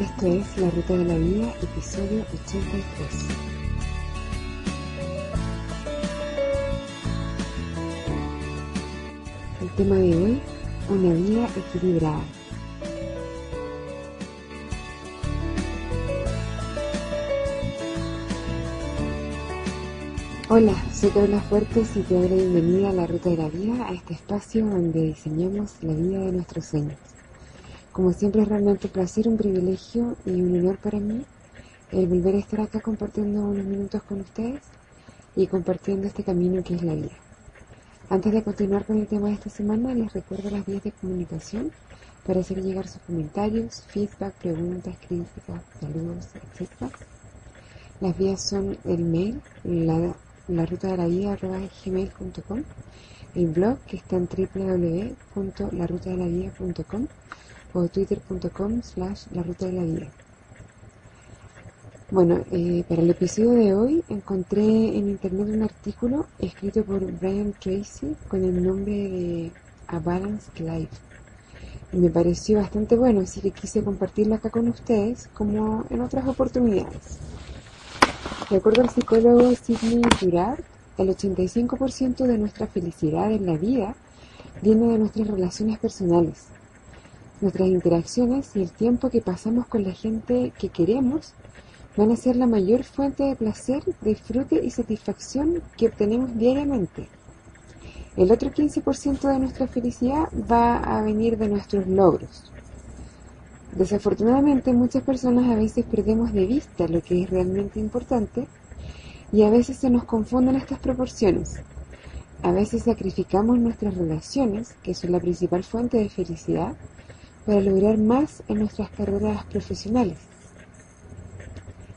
Esto es La Ruta de la Vida, episodio 83. El tema de hoy, una vida equilibrada. Hola, soy Carla Fuertes y te doy la bienvenida a la Ruta de la Vida, a este espacio donde diseñamos la vida de nuestros sueños. Como siempre es realmente un placer, un privilegio y un honor para mí el volver a estar acá compartiendo unos minutos con ustedes y compartiendo este camino que es la vida. Antes de continuar con el tema de esta semana, les recuerdo las vías de comunicación para hacer llegar sus comentarios, feedback, preguntas, críticas, saludos, etc. Las vías son el mail, la, la ruta de la vida, el blog que está en www.larutadelavida.com o twitter.com slash la ruta de la vida. Bueno, eh, para el episodio de hoy encontré en internet un artículo escrito por Brian Tracy con el nombre de A Balanced Life. Y me pareció bastante bueno, así que quise compartirlo acá con ustedes como en otras oportunidades. De acuerdo al psicólogo Sidney Girard, el 85% de nuestra felicidad en la vida viene de nuestras relaciones personales Nuestras interacciones y el tiempo que pasamos con la gente que queremos van a ser la mayor fuente de placer, disfrute y satisfacción que obtenemos diariamente. El otro 15% de nuestra felicidad va a venir de nuestros logros. Desafortunadamente muchas personas a veces perdemos de vista lo que es realmente importante y a veces se nos confunden estas proporciones. A veces sacrificamos nuestras relaciones, que son la principal fuente de felicidad, para lograr más en nuestras carreras profesionales.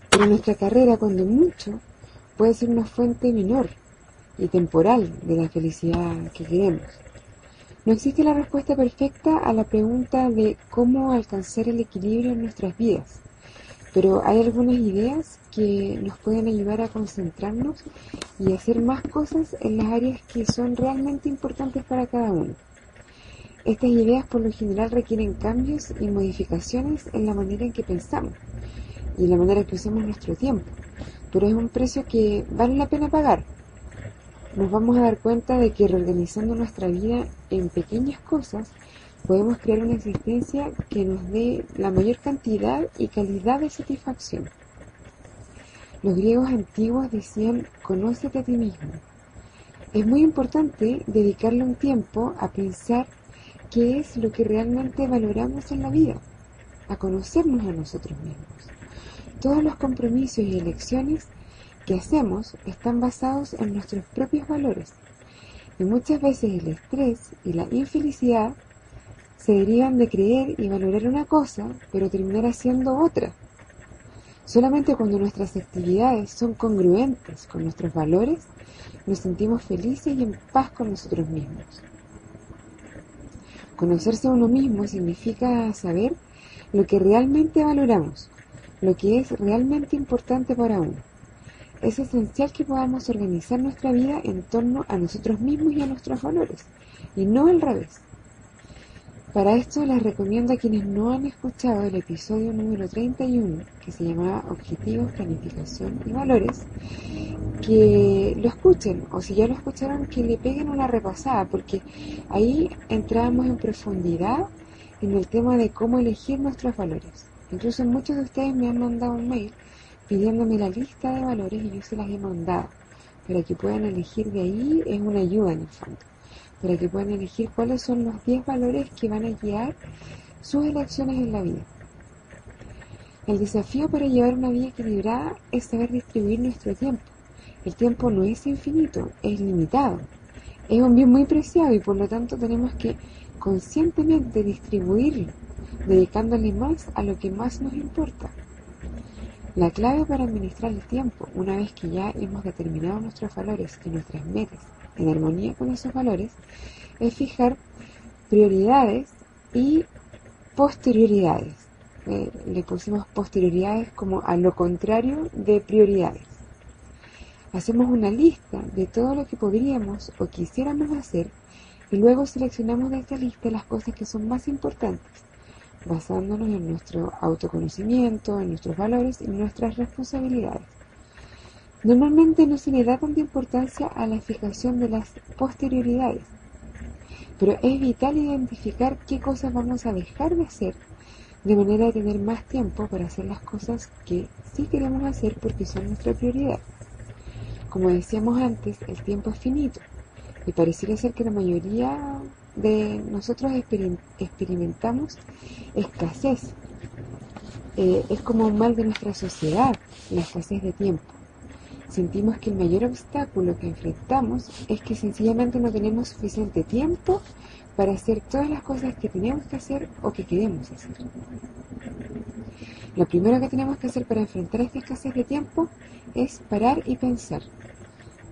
Pero nuestra carrera, cuando mucho, puede ser una fuente menor y temporal de la felicidad que queremos. No existe la respuesta perfecta a la pregunta de cómo alcanzar el equilibrio en nuestras vidas, pero hay algunas ideas que nos pueden ayudar a concentrarnos y hacer más cosas en las áreas que son realmente importantes para cada uno. Estas ideas por lo general requieren cambios y modificaciones en la manera en que pensamos y en la manera en que usamos nuestro tiempo, pero es un precio que vale la pena pagar. Nos vamos a dar cuenta de que reorganizando nuestra vida en pequeñas cosas podemos crear una existencia que nos dé la mayor cantidad y calidad de satisfacción. Los griegos antiguos decían, conócete a ti mismo. Es muy importante dedicarle un tiempo a pensar qué es lo que realmente valoramos en la vida, a conocernos a nosotros mismos. Todos los compromisos y elecciones que hacemos están basados en nuestros propios valores y muchas veces el estrés y la infelicidad se derivan de creer y valorar una cosa, pero terminar haciendo otra. Solamente cuando nuestras actividades son congruentes con nuestros valores, nos sentimos felices y en paz con nosotros mismos. Conocerse a uno mismo significa saber lo que realmente valoramos, lo que es realmente importante para uno. Es esencial que podamos organizar nuestra vida en torno a nosotros mismos y a nuestros valores, y no al revés. Para esto les recomiendo a quienes no han escuchado el episodio número 31, que se llamaba Objetivos, Planificación y Valores, que lo escuchen, o si ya lo escucharon, que le peguen una repasada, porque ahí entramos en profundidad en el tema de cómo elegir nuestros valores. Incluso muchos de ustedes me han mandado un mail pidiéndome la lista de valores y yo se las he mandado para que puedan elegir de ahí, es una ayuda en el fondo para que puedan elegir cuáles son los 10 valores que van a guiar sus elecciones en la vida. El desafío para llevar una vida equilibrada es saber distribuir nuestro tiempo. El tiempo no es infinito, es limitado. Es un bien muy preciado y por lo tanto tenemos que conscientemente distribuirlo, dedicándole más a lo que más nos importa. La clave para administrar el tiempo, una vez que ya hemos determinado nuestros valores y nuestras metas en armonía con esos valores, es fijar prioridades y posterioridades. Eh, le pusimos posterioridades como a lo contrario de prioridades. Hacemos una lista de todo lo que podríamos o quisiéramos hacer y luego seleccionamos de esta lista las cosas que son más importantes, basándonos en nuestro autoconocimiento, en nuestros valores y nuestras responsabilidades. Normalmente no se le da tanta importancia a la fijación de las posterioridades, pero es vital identificar qué cosas vamos a dejar de hacer de manera de tener más tiempo para hacer las cosas que sí queremos hacer porque son nuestra prioridad. Como decíamos antes, el tiempo es finito y pareciera ser que la mayoría de nosotros experimentamos escasez. Eh, es como un mal de nuestra sociedad, la escasez de tiempo. Sentimos que el mayor obstáculo que enfrentamos es que sencillamente no tenemos suficiente tiempo para hacer todas las cosas que tenemos que hacer o que queremos hacer. Lo primero que tenemos que hacer para enfrentar esta escasez de tiempo es parar y pensar.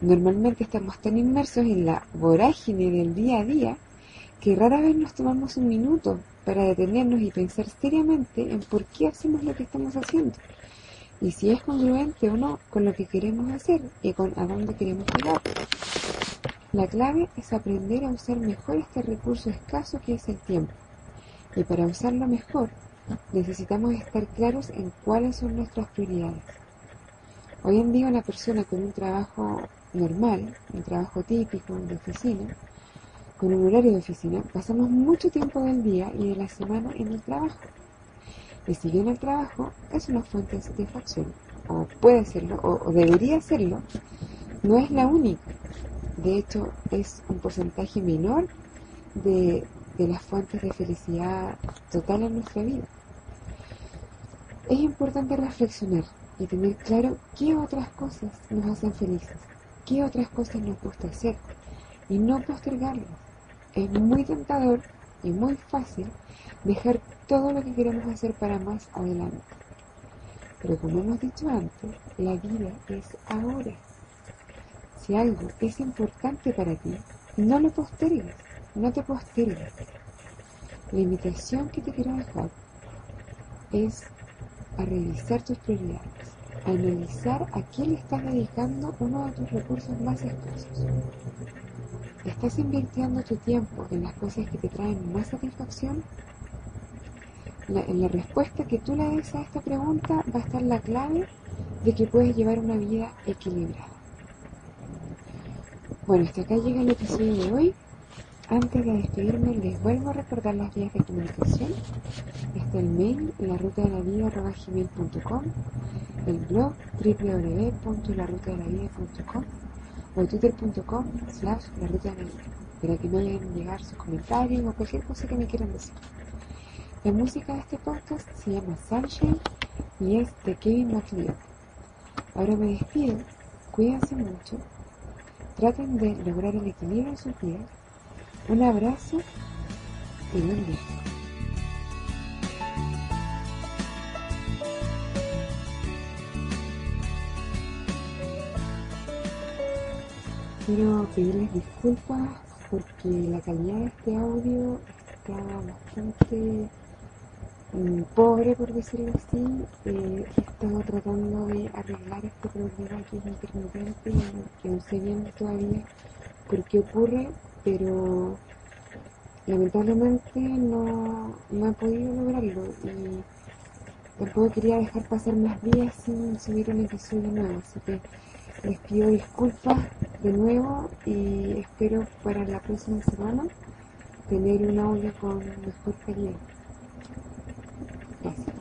Normalmente estamos tan inmersos en la vorágine del día a día que rara vez nos tomamos un minuto para detenernos y pensar seriamente en por qué hacemos lo que estamos haciendo y si es congruente o no con lo que queremos hacer y con a dónde queremos llegar. La clave es aprender a usar mejor este recurso escaso que es el tiempo. Y para usarlo mejor, necesitamos estar claros en cuáles son nuestras prioridades. Hoy en día una persona con un trabajo normal, un trabajo típico de oficina, con un horario de oficina, pasamos mucho tiempo del día y de la semana en el trabajo. Y si bien el trabajo es una fuente de satisfacción, o puede serlo, o, debería serlo, no es la única. De hecho, es un porcentaje menor de, de las fuentes de felicidad total en nuestra vida. Es importante reflexionar y tener claro qué otras cosas nos hacen felices, qué otras cosas nos gusta hacer y no postergarlas. Es muy tentador y muy fácil dejar todo lo que queremos hacer para más adelante. Pero como hemos dicho antes, la vida es ahora. Si algo es importante para ti, no lo postergues, no te postergues. La invitación que te quiero dejar es a revisar tus prioridades, analizar a quién le estás dedicando uno de tus recursos más escasos. ¿Estás invirtiendo tu tiempo en las cosas que te traen más satisfacción en la respuesta que tú le des a esta pregunta va a estar la clave de que puedes llevar una vida equilibrada. Bueno, hasta acá llega el episodio de hoy. Antes de despedirme, les vuelvo a recordar las vías de comunicación. Está el mail, la ruta de la vida, el blog www.larutadelavida.com o twitter.com slash la ruta de la vida, para que me hagan llegar sus comentarios o cualquier cosa que me quieran decir. La música de este podcast se llama Sunshine y es de Kevin MacLeod. Ahora me despido, cuídense mucho, traten de lograr el equilibrio en sus vidas. Un abrazo y buen día. Quiero pedirles disculpas porque la calidad de este audio está bastante pobre, por decirlo así, eh, he estado tratando de arreglar este problema que es intermitente y que no sé bien todavía por qué ocurre, pero lamentablemente no, no he podido lograrlo y tampoco quería dejar pasar más días sin subir un episodio nuevo, así que les pido disculpas de nuevo y espero para la próxima semana tener un audio con mejor calidad. Gracias.